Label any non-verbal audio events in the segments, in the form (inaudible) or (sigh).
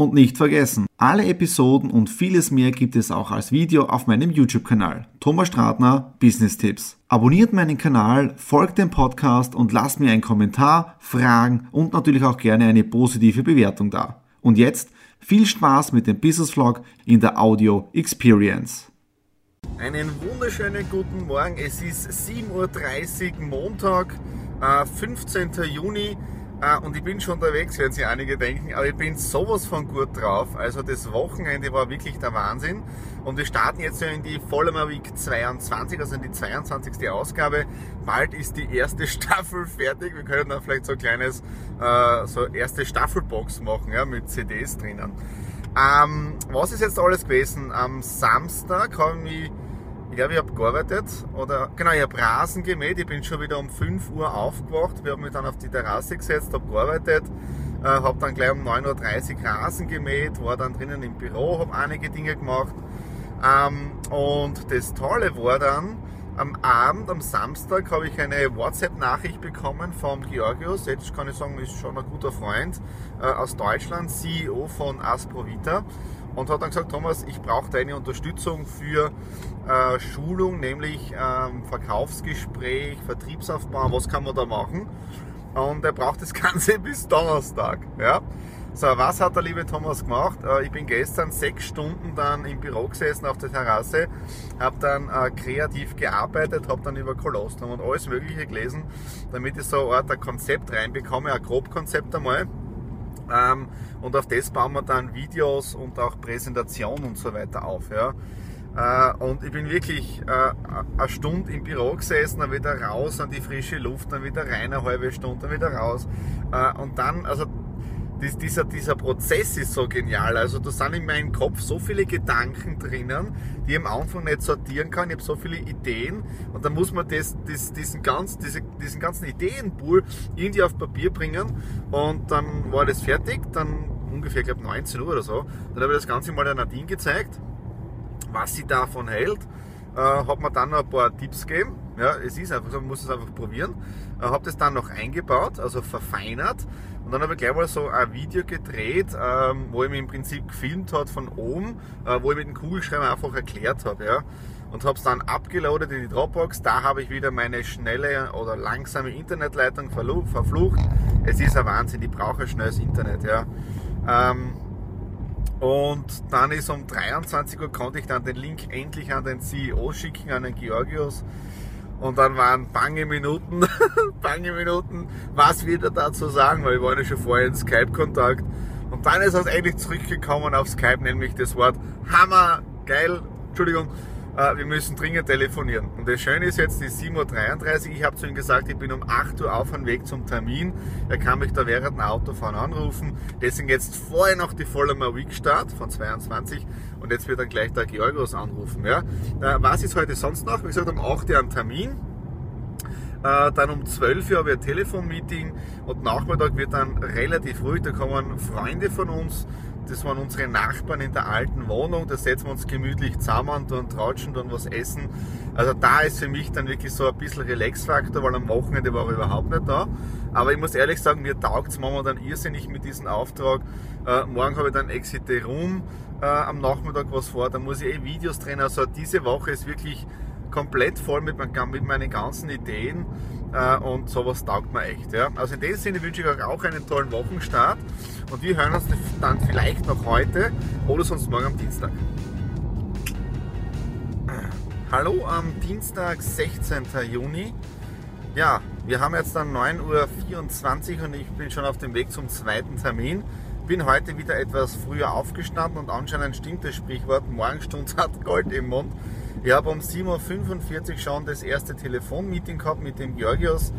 Und nicht vergessen, alle Episoden und vieles mehr gibt es auch als Video auf meinem YouTube-Kanal. Thomas Stratner, Business Tipps. Abonniert meinen Kanal, folgt dem Podcast und lasst mir einen Kommentar, Fragen und natürlich auch gerne eine positive Bewertung da. Und jetzt viel Spaß mit dem Business Vlog in der Audio Experience. Einen wunderschönen guten Morgen. Es ist 7.30 Uhr Montag, äh, 15. Juni. Ah, und ich bin schon unterwegs, werden sich einige denken, aber ich bin sowas von gut drauf. Also das Wochenende war wirklich der Wahnsinn. Und wir starten jetzt in die Vollmer Week 22, also in die 22. Ausgabe. Bald ist die erste (laughs) Staffel fertig. Wir können dann vielleicht so ein kleines, äh, so erste Staffelbox machen, ja, mit CDs drinnen. Ähm, was ist jetzt alles gewesen? Am Samstag haben wir glaube, ich habe gearbeitet oder genau, ich habe Rasen gemäht. Ich bin schon wieder um 5 Uhr aufgewacht. Wir haben mich dann auf die Terrasse gesetzt, habe gearbeitet, äh, habe dann gleich um 9.30 Uhr Rasen gemäht, war dann drinnen im Büro, habe einige Dinge gemacht. Ähm, und das Tolle war dann, am Abend, am Samstag, habe ich eine WhatsApp-Nachricht bekommen vom Georgios. Jetzt kann ich sagen, ist schon ein guter Freund äh, aus Deutschland, CEO von Asprovita und hat dann gesagt, Thomas, ich brauche deine Unterstützung für äh, Schulung, nämlich ähm, Verkaufsgespräch, Vertriebsaufbau, was kann man da machen? Und er braucht das (laughs) Ganze bis Donnerstag. Ja? So, was hat der liebe Thomas gemacht? Äh, ich bin gestern sechs Stunden dann im Büro gesessen auf der Terrasse, habe dann äh, kreativ gearbeitet, habe dann über Kolostrum und alles Mögliche gelesen, damit ich so eine Art Konzept reinbekomme, ein Grobkonzept einmal ähm, und auf das bauen wir dann Videos und auch Präsentationen und so weiter auf. Ja. Äh, und ich bin wirklich äh, eine Stunde im Büro gesessen, dann wieder raus an die frische Luft, dann wieder rein eine halbe Stunde, dann wieder raus. Äh, und dann, also dies, dieser, dieser Prozess ist so genial. Also da sind in meinem Kopf so viele Gedanken drinnen, die ich am Anfang nicht sortieren kann. Ich habe so viele Ideen und dann muss man das, das, diesen, ganz, diese, diesen ganzen Ideenpool irgendwie auf Papier bringen und dann war das fertig, dann ungefähr, ich glaube 19 Uhr oder so. Dann habe ich das Ganze mal der Nadine gezeigt, was sie davon hält. Äh, hat mir dann noch ein paar Tipps gegeben. Ja, es ist einfach so, man muss es einfach probieren. Äh, habe das dann noch eingebaut, also verfeinert und dann habe ich gleich mal so ein Video gedreht, ähm, wo ich mich im Prinzip gefilmt hat von oben, äh, wo ich mit dem Kugelschreiber einfach erklärt habe. Ja? Und habe es dann abgeloadet in die Dropbox. Da habe ich wieder meine schnelle oder langsame Internetleitung verflucht. Es ist ein Wahnsinn, ich brauche schnelles Internet. Ja? Ähm, und dann ist um 23 Uhr konnte ich dann den Link endlich an den CEO schicken, an den Georgios. Und dann waren bange Minuten, (laughs) bange Minuten, was wird er dazu sagen, weil wir waren ja schon vorher in Skype-Kontakt. Und dann ist es endlich zurückgekommen auf Skype, nämlich das Wort Hammer, geil, Entschuldigung, wir müssen dringend telefonieren. Und das Schöne ist jetzt, die 7.33 Uhr, ich habe zu ihm gesagt, ich bin um 8 Uhr auf dem Weg zum Termin. Er kann mich da während dem Autofahren anrufen. Deswegen jetzt vorher noch die Vollmer Week Start von 22 und jetzt wird dann gleich der Georgos anrufen. Ja. Äh, was ist heute sonst noch? Wie gesagt, um 8 Uhr ein Termin. Äh, dann um 12 Uhr habe ich ein Telefonmeeting und Nachmittag wird dann relativ ruhig. Da kommen Freunde von uns das waren unsere Nachbarn in der alten Wohnung. Da setzen wir uns gemütlich zusammen, tun tratschen, tun was essen. Also da ist für mich dann wirklich so ein bisschen Relax-Faktor, weil am Wochenende war er überhaupt nicht da. Aber ich muss ehrlich sagen, mir taugt es momentan irrsinnig mit diesem Auftrag. Äh, morgen habe ich dann Exit Room äh, am Nachmittag was vor. Da muss ich eh Videos drehen. Also diese Woche ist wirklich komplett voll mit, mit meinen ganzen Ideen äh, und sowas taugt mir echt. Ja. Also in dem Sinne wünsche ich euch auch einen tollen Wochenstart und wir hören uns dann vielleicht noch heute oder sonst morgen am Dienstag. Hallo am Dienstag, 16. Juni. Ja, wir haben jetzt dann 9.24 Uhr und ich bin schon auf dem Weg zum zweiten Termin. Bin heute wieder etwas früher aufgestanden und anscheinend stimmt das Sprichwort, Morgenstund (laughs) hat Gold im Mund. Ich habe um 7.45 Uhr schon das erste Telefonmeeting gehabt mit dem Georgios,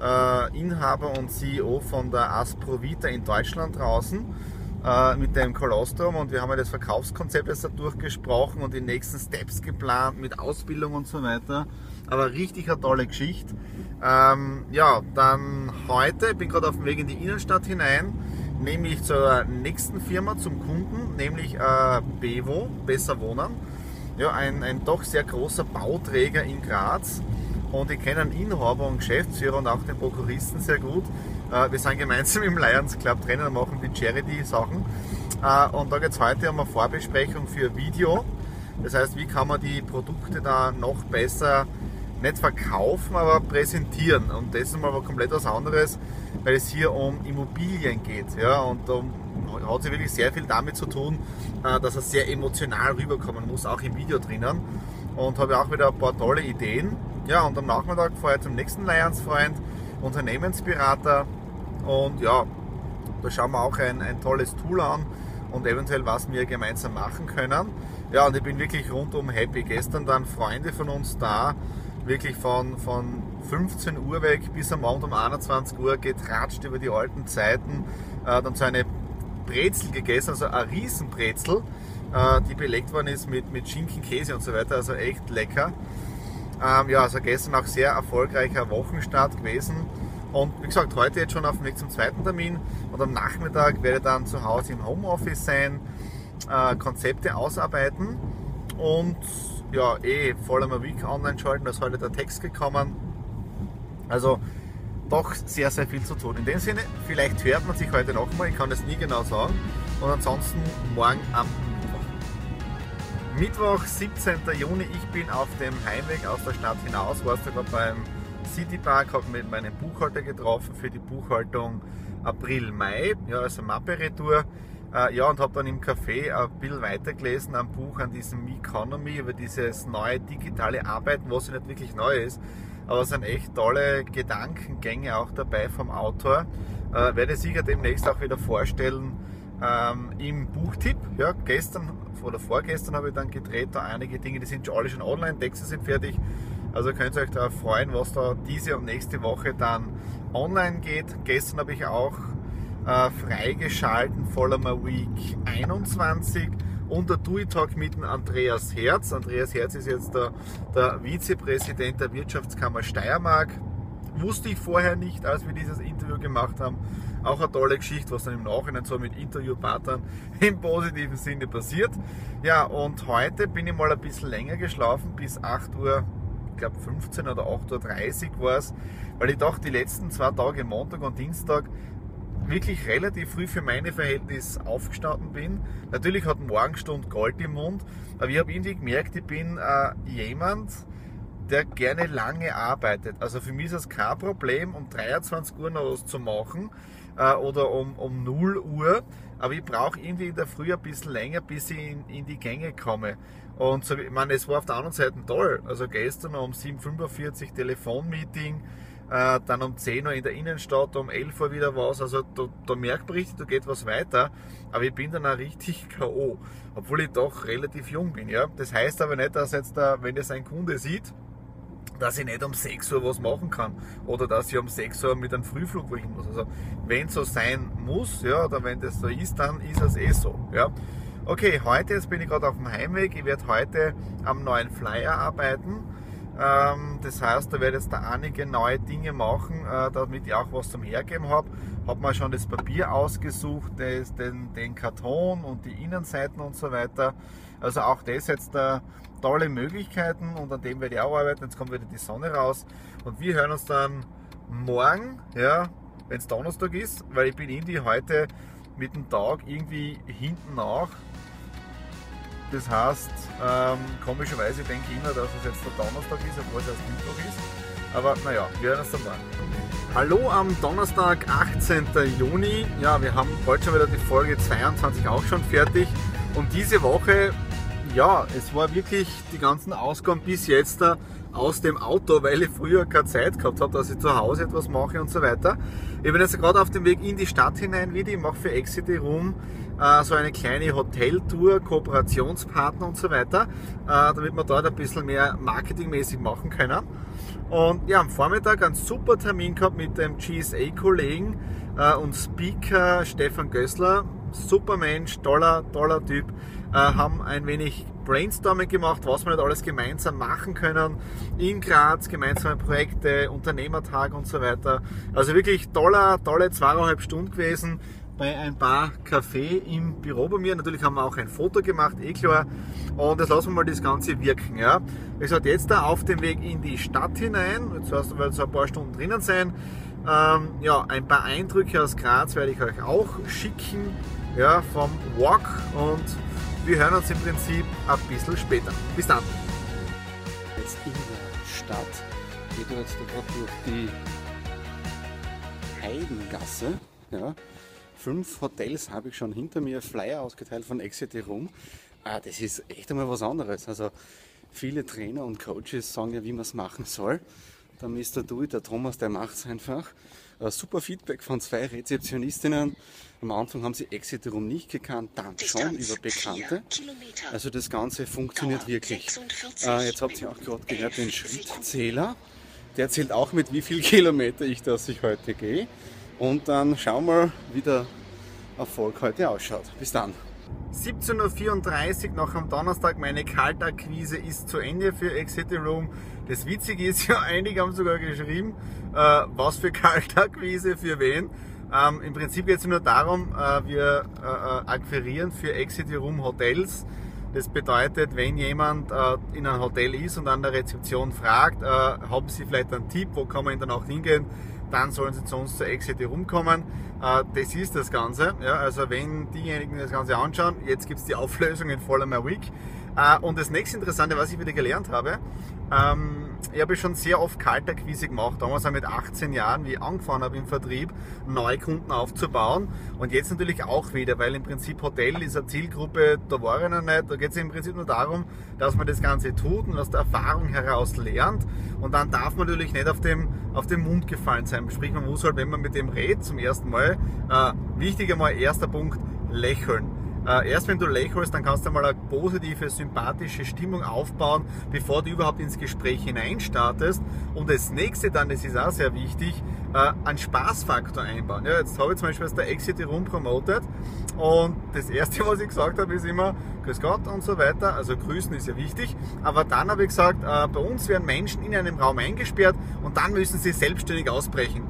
äh, Inhaber und CEO von der Asprovita in Deutschland draußen. äh, mit dem Kolostrum und wir haben ja das Verkaufskonzept jetzt da durchgesprochen und die nächsten Steps geplant mit Ausbildung und so weiter. Aber richtig eine tolle Geschichte. Ähm, ja, dann heute, ich bin gerade auf dem Weg in die Innenstadt hinein, nämlich zur nächsten Firma, zum Kunden, nämlich äh, Bevo, Besser Wohnen. Ja, ein, ein doch sehr großer Bauträger in Graz und ich kenne einen Inhaber und Geschäftsführer und auch den Prokuristen sehr gut. Äh, wir sind gemeinsam im Lions Club drinnen und machen die Charity-Sachen. Äh, und da geht es heute um eine Vorbesprechung für Video. Das heißt, wie kann man die Produkte da noch besser nicht verkaufen, aber präsentieren. Und das ist mal komplett was anderes, weil es hier um Immobilien geht. Ja, und da hat sich wirklich sehr viel damit zu tun, äh, dass er sehr emotional rüberkommen muss, auch im Video drinnen. Und habe auch wieder ein paar tolle Ideen. Ja, und am Nachmittag fahre ich zum nächsten Lions-Freund, Unternehmensberater. Und ja, da schauen wir auch ein, ein tolles Tool an und eventuell was wir gemeinsam machen können. Ja, und ich bin wirklich rundum happy. Gestern dann Freunde von uns da, wirklich von, von 15 Uhr weg bis am Abend um 21 Uhr getratscht über die alten Zeiten. Äh, dann so eine Brezel gegessen, also eine Riesenbrezel, äh, die belegt worden ist mit, mit Schinken, Käse und so weiter, also echt lecker. Ähm, ja, also gestern auch sehr erfolgreicher Wochenstart gewesen. Und wie gesagt, heute jetzt schon auf dem Weg zum zweiten Termin und am Nachmittag werde ich dann zu Hause im Homeoffice sein, äh, Konzepte ausarbeiten und ja, eh voll am Week online schalten, da ist heute der Text gekommen. Also doch sehr, sehr viel zu tun. In dem Sinne, vielleicht hört man sich heute nochmal, ich kann das nie genau sagen. Und ansonsten morgen am Mittwoch. Mittwoch, 17. Juni, ich bin auf dem Heimweg aus der Stadt hinaus, war sogar beim City Park, habe mit meinem Buchhalter getroffen für die Buchhaltung April-Mai, ja, also Mappe-Retour. Äh, ja, und habe dann im Café ein bisschen weitergelesen am Buch an diesem Economy über dieses neue digitale Arbeiten, was ja nicht wirklich neu ist. Aber es sind echt tolle Gedankengänge auch dabei vom Autor. Äh, werde sicher demnächst auch wieder vorstellen ähm, im Buchtipp. Ja, gestern oder vorgestern habe ich dann gedreht, da einige Dinge, die sind schon alle schon online, Texte sind fertig. Also könnt ihr euch darauf freuen, was da diese und nächste Woche dann online geht. Gestern habe ich auch äh, freigeschalten Follower Week 21 und der TUI Talk mit dem Andreas Herz. Andreas Herz ist jetzt der, der Vizepräsident der Wirtschaftskammer Steiermark. Wusste ich vorher nicht, als wir dieses Interview gemacht haben. Auch eine tolle Geschichte, was dann im Nachhinein so mit Interviewpartnern (laughs) im positiven Sinne passiert. Ja, und heute bin ich mal ein bisschen länger geschlafen, bis 8 Uhr, ich glaube 15 oder 8.30 Uhr war es, weil ich dachte, die letzten zwei Tage, Montag und Dienstag, wirklich relativ früh für meine Verhältnisse aufgestanden bin. Natürlich hat Morgenstund Gold im Mund, aber ich habe irgendwie gemerkt, ich bin äh, jemand, der gerne lange arbeitet. Also für mich ist es kein Problem, um 23 Uhr noch was zu machen äh, oder um, um 0 Uhr, aber ich brauche irgendwie in der Früh ein bisschen länger, bis ich in, in die Gänge komme. Und so, ich meine, es war auf der anderen Seite toll. Also gestern um 7.45 Uhr Telefonmeeting, äh, dann um 10 Uhr in der Innenstadt, um 11 Uhr wieder was. Also da, da merkt man richtig, da geht was weiter. Aber ich bin dann auch richtig (laughs) K.O., obwohl ich doch relativ jung bin. Ja? Das heißt aber nicht, dass jetzt, da, wenn das ein Kunde sieht, dass ich nicht um 6 Uhr was machen kann oder dass ich um 6 Uhr mit einem Frühflug wohin muss. Also wenn es so sein muss, ja, oder wenn das so ist, dann ist es eh so. Ja. Okay, heute, jetzt bin ich gerade auf dem Heimweg. Ich werde heute am neuen Flyer arbeiten. Ähm, das heißt, da werde ich jetzt da einige neue Dinge machen, äh, damit ich auch was zum Hergeben habe. Habe mal schon das Papier ausgesucht, das, den, den Karton und die Innenseiten und so weiter. Also auch das jetzt da tolle Möglichkeiten und an dem werde ich auch arbeiten. Jetzt kommt wieder die Sonne raus und wir hören uns dann morgen, ja, wenn es Donnerstag ist, weil ich bin irgendwie heute mit dem Tag irgendwie hinten nach das heißt, ähm, komischerweise denke ich immer, dass es jetzt der Donnerstag ist, obwohl es erst Mittwoch ist. Aber naja, wir hören uns dann morgen. Hallo am Donnerstag, 18. Juni. Ja, wir haben bald schon wieder die Folge 22 auch schon fertig. Und diese Woche, ja, es war wirklich die ganzen Ausgaben bis jetzt aus dem Auto, weil ich früher keine Zeit gehabt habe, dass ich zu Hause etwas mache und so weiter. Ich bin jetzt gerade auf dem Weg in die Stadt hinein wieder. Ich mache für Exity Room äh, so eine kleine Hoteltour, Kooperationspartner und so weiter, äh, damit wir dort ein bisschen mehr marketingmäßig machen können. Und ja, am Vormittag einen super Termin gehabt mit dem GSA-Kollegen äh, und Speaker Stefan Gößler. super Mensch, toller, toller Typ. Äh, haben ein wenig Brainstorming gemacht, was wir nicht alles gemeinsam machen können. In Graz, gemeinsame Projekte, Unternehmertag und so weiter. Also wirklich toller, tolle zweieinhalb Stunden gewesen bei ein paar Kaffee im Büro bei mir. Natürlich haben wir auch ein Foto gemacht, eh klar. Und jetzt lassen wir mal das Ganze wirken. Ja. Wie gesagt, jetzt da auf dem Weg in die Stadt hinein. Jetzt heißt, wir so ein paar Stunden drinnen sein. Ähm, ja, ein paar Eindrücke aus Graz werde ich euch auch schicken ja, vom Walk und wir hören uns im Prinzip ein bisschen später. Bis dann. Jetzt in der Stadt geht jetzt gerade durch die Heidengasse. Ja. Fünf Hotels habe ich schon hinter mir, Flyer ausgeteilt von Exit Room. Ah, das ist echt einmal was anderes. Also viele Trainer und Coaches sagen ja, wie man es machen soll. Der Mr. Dewey, der Thomas, der macht es einfach. Uh, super Feedback von zwei Rezeptionistinnen. Am Anfang haben sie Exit Room nicht gekannt, dann schon über Bekannte. Also das Ganze funktioniert wirklich. Uh, jetzt habt ihr auch gerade gehört den Schrittzähler. Der zählt auch mit, wie viel (laughs) Kilometer ich das ich heute gehe. Und dann schauen wir, wie der Erfolg heute ausschaut. Bis dann. 17.34 Uhr noch am Donnerstag. Meine Kaltakquise ist zu Ende für Exit Room. Das Witzige ist ja, (laughs) einige haben sogar geschrieben, äh, was für Kaltakquise, für wen. Ähm, Im Prinzip geht es nur darum, äh, wir äh, äh, akquirieren für Exit Room Hotels. Das bedeutet, wenn jemand äh, in einem Hotel ist und an der Rezeption fragt, äh, haben Sie vielleicht einen Tipp, wo kann man dann auch hingehen, dann sollen Sie zu uns zur Exit Room kommen. Äh, das ist das Ganze. Ja, also wenn diejenigen das Ganze anschauen, jetzt gibt es die Auflösung in Follow My Week. Äh, und das nächste Interessante, was ich wieder gelernt habe, ähm, ich habe schon sehr oft Kaltakquise gemacht, damals auch mit 18 Jahren, wie ich angefangen habe im Vertrieb, Neukunden aufzubauen. Und jetzt natürlich auch wieder, weil im Prinzip Hotel ist eine Zielgruppe, da war ich noch nicht. Da geht es im Prinzip nur darum, dass man das Ganze tut und aus der Erfahrung heraus lernt. Und dann darf man natürlich nicht auf dem, auf dem Mund gefallen sein. Sprich, man muss halt, wenn man mit dem redet zum ersten Mal, äh, wichtig einmal, erster Punkt, lächeln äh, erst wenn du lächelst, dann kannst du mal eine positive, sympathische Stimmung aufbauen, bevor du überhaupt ins Gespräch hineinstartest. Und das nächste dann, das ist auch sehr wichtig, äh, einen Spaßfaktor einbauen. Ja, jetzt habe ich zum Beispiel aus der Exit Room promotet und das erste, was ich gesagt habe, ist immer Grüß Gott und so weiter. Also grüßen ist ja wichtig. Aber dann habe ich gesagt, äh, bei uns werden Menschen in einem Raum eingesperrt und dann müssen sie selbstständig ausbrechen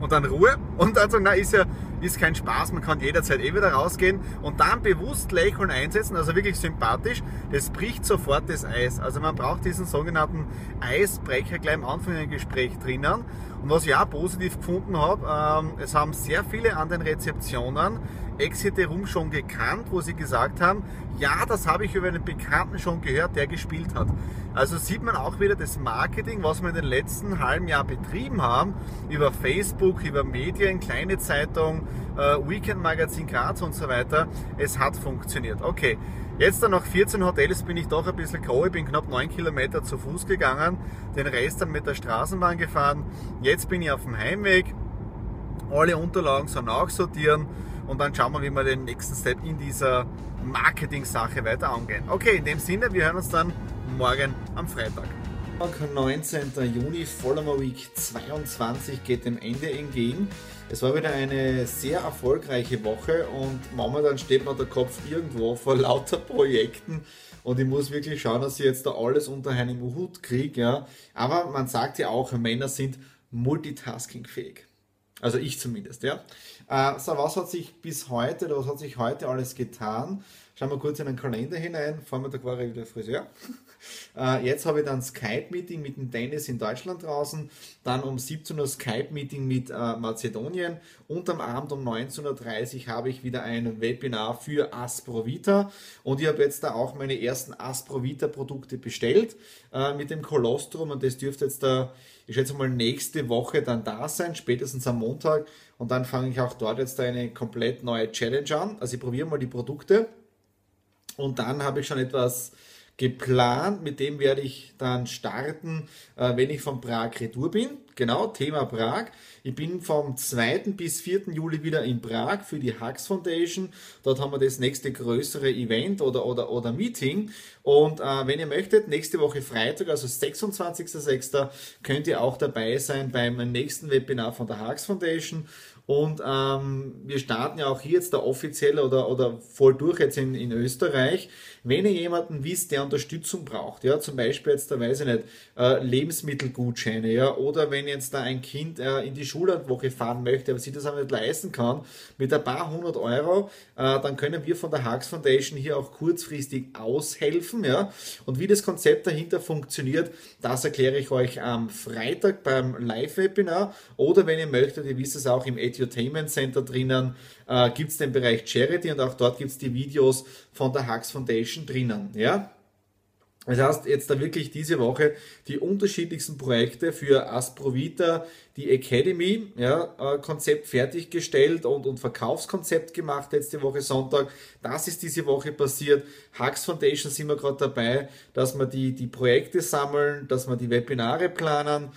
und dann Ruhe und dann sagen, na, ist ja ist kein Spaß, man kann jederzeit eh wieder rausgehen und dann bewusst lächeln einsetzen, also wirklich sympathisch, das bricht sofort das Eis. Also man braucht diesen sogenannten Eisbrecher gleich am Anfang im Gespräch drinnen. Und was ich auch positiv gefunden habe, ähm, es haben sehr viele an den Rezeptionen Exit Room schon gekannt, wo sie gesagt haben, ja, das habe ich über einen Bekannten schon gehört, der gespielt hat. Also sieht man auch wieder das Marketing, was wir in den letzten halben Jahr betrieben haben, über Facebook, über Medien, kleine Zeitung, Weekend Magazin Graz und so weiter. Es hat funktioniert. Okay, jetzt dann nach 14 Hotels bin ich doch ein bisschen K.O. Ich bin knapp 9 Kilometer zu Fuß gegangen, den Rest dann mit der Straßenbahn gefahren. Jetzt bin ich auf dem Heimweg. Alle Unterlagen so nachsortieren und dann schauen wir, wie wir den nächsten Step in dieser Marketing-Sache weiter angehen. Okay, in dem Sinne, wir hören uns dann morgen am Freitag. 19. Juni, Follower Week 22 geht dem Ende entgegen. Es war wieder eine sehr erfolgreiche Woche und momentan steht mir der Kopf irgendwo vor lauter Projekten und ich muss wirklich schauen, dass ich jetzt da alles unter einem Hut kriege. Ja. Aber man sagt ja auch, Männer sind multitaskingfähig. Also ich zumindest, ja. Äh, so, was hat sich bis heute, oder was hat sich heute alles getan? Schauen wir kurz in den Kalender hinein. Vormittag war ich wieder Friseur. (laughs) Äh, jetzt habe ich dann Skype-Meeting mit dem Dennis in Deutschland draußen. Dann um 17 Uhr Skype-Meeting mit äh, Mazedonien. Und am Abend um 19.30 Uhr habe ich wieder ein Webinar für Asprovita. Und ich habe jetzt da auch meine ersten Asprovita-Produkte bestellt äh, mit dem Kolostrum. Und das dürfte jetzt da, ich schätze mal, nächste Woche dann da sein, spätestens am Montag. Und dann fange ich auch dort jetzt eine komplett neue Challenge an. Also ich probiere mal die Produkte. Und dann habe ich schon etwas geplant, mit dem werde ich dann starten, äh, wenn ich von Prag retour bin. genau, Thema Prag. Ich bin vom 2. bis 4. Juli wieder in Prag für die Hux Foundation. Dort haben wir das nächste größere Event oder, oder, oder Meeting. Und äh, wenn ihr möchtet, nächste Woche Freitag, also 26.06., könnt ihr auch dabei sein beim nächsten Webinar von der Hux Foundation. Und ähm, wir starten ja auch hier jetzt der offizielle oder, oder voll durch jetzt in, in Österreich. Wenn ihr jemanden wisst, der Unterstützung braucht, ja, zum Beispiel jetzt, da weiß ich nicht, äh, Lebensmittelgutscheine, ja, oder wenn jetzt da ein Kind äh, in die Schullandwoche fahren möchte, aber sich das aber nicht leisten kann, mit ein paar hundert Euro, äh, dann können wir von der Hux Foundation hier auch kurzfristig aushelfen, ja. Und wie das Konzept dahinter funktioniert, das erkläre ich euch am Freitag beim Live-Webinar. Oder wenn ihr möchtet, ihr wisst es auch im Edutainment Center drinnen, äh, gibt es den Bereich Charity und auch dort gibt es die Videos von der Hux Foundation drinnen. Ja? Das heißt, jetzt da wirklich diese Woche die unterschiedlichsten Projekte für Asprovita, die Academy, ja, äh, Konzept fertiggestellt und, und Verkaufskonzept gemacht letzte Woche Sonntag. Das ist diese Woche passiert. Hux Foundation sind wir gerade dabei, dass wir die, die Projekte sammeln, dass wir die Webinare planen.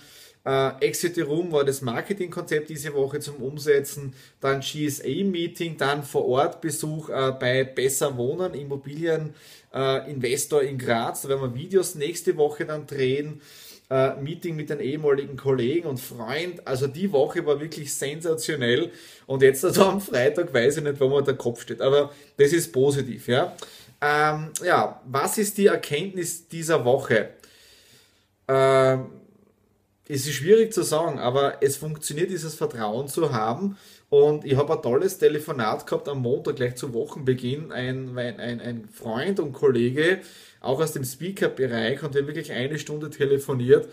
Äh, Exit Room war das Marketingkonzept diese Woche zum Umsetzen, dann GSA-Meeting, dann vor Ort Besuch äh, bei Besser Wohnen, Immobilieninvestor äh, in Graz. Da werden wir Videos nächste Woche dann drehen. Äh, Meeting mit den ehemaligen Kollegen und Freund. Also die Woche war wirklich sensationell. Und jetzt also am Freitag weiß ich nicht, wo mir der Kopf steht. Aber das ist positiv, ja. Ähm, ja, was ist die Erkenntnis dieser Woche? Ähm, es ist schwierig zu sagen, aber es funktioniert, dieses Vertrauen zu haben. Und ich habe ein tolles Telefonat gehabt am Montag, gleich zu Wochenbeginn. Ein, ein, ein Freund und Kollege, auch aus dem Speaker-Bereich, und wir haben wirklich eine Stunde telefoniert.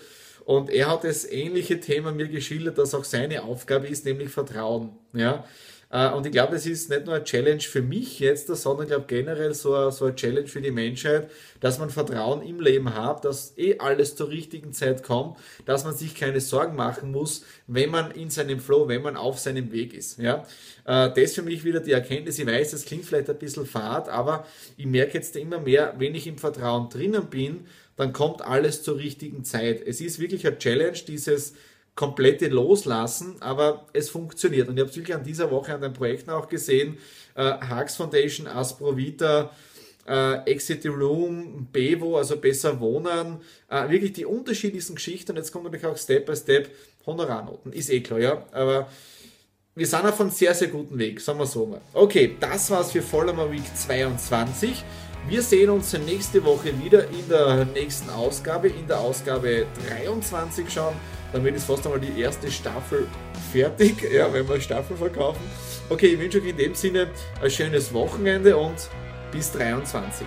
Und er hat das ähnliche Thema mir geschildert, dass auch seine Aufgabe ist, nämlich Vertrauen. Ja? Äh, und ich glaube, das ist nicht nur eine Challenge für mich jetzt, sondern ich glaube generell so eine, so eine Challenge für die Menschheit, dass man Vertrauen im Leben hat, dass eh alles zur richtigen Zeit kommt, dass man sich keine Sorgen machen muss, wenn man in seinem Flow, wenn man auf seinem Weg ist. Ja? Äh, das für mich wieder die Erkenntnis. Ich weiß, das klingt vielleicht ein bisschen fad, aber ich merke jetzt immer mehr, wenn ich im Vertrauen drinnen bin, dann kommt alles zur richtigen Zeit. Es ist wirklich eine Challenge, dieses komplette Loslassen, aber es funktioniert. Und ich habe es wirklich an dieser Woche an den Projekten auch gesehen. Äh, Hux Foundation, Asprovita, äh, Exit the Room, Bevo, also besser wohnen, äh, wirklich die unterschiedlichsten Geschichten. Und jetzt kommt natürlich auch Step by Step Honorarnoten. Ist eh klar, ja. Aber wir sind auf einem sehr, sehr guten Weg, sagen wir so mal. Okay, das war's für Vollmer Week 22. Wir sehen uns nächste Woche wieder in der nächsten Ausgabe, in der Ausgabe 23 schon. Damit ist fast einmal die erste Staffel fertig, (laughs) ja, wenn wir Staffel verkaufen. Okay, ich wünsche euch in dem Sinne ein schönes Wochenende und bis 23.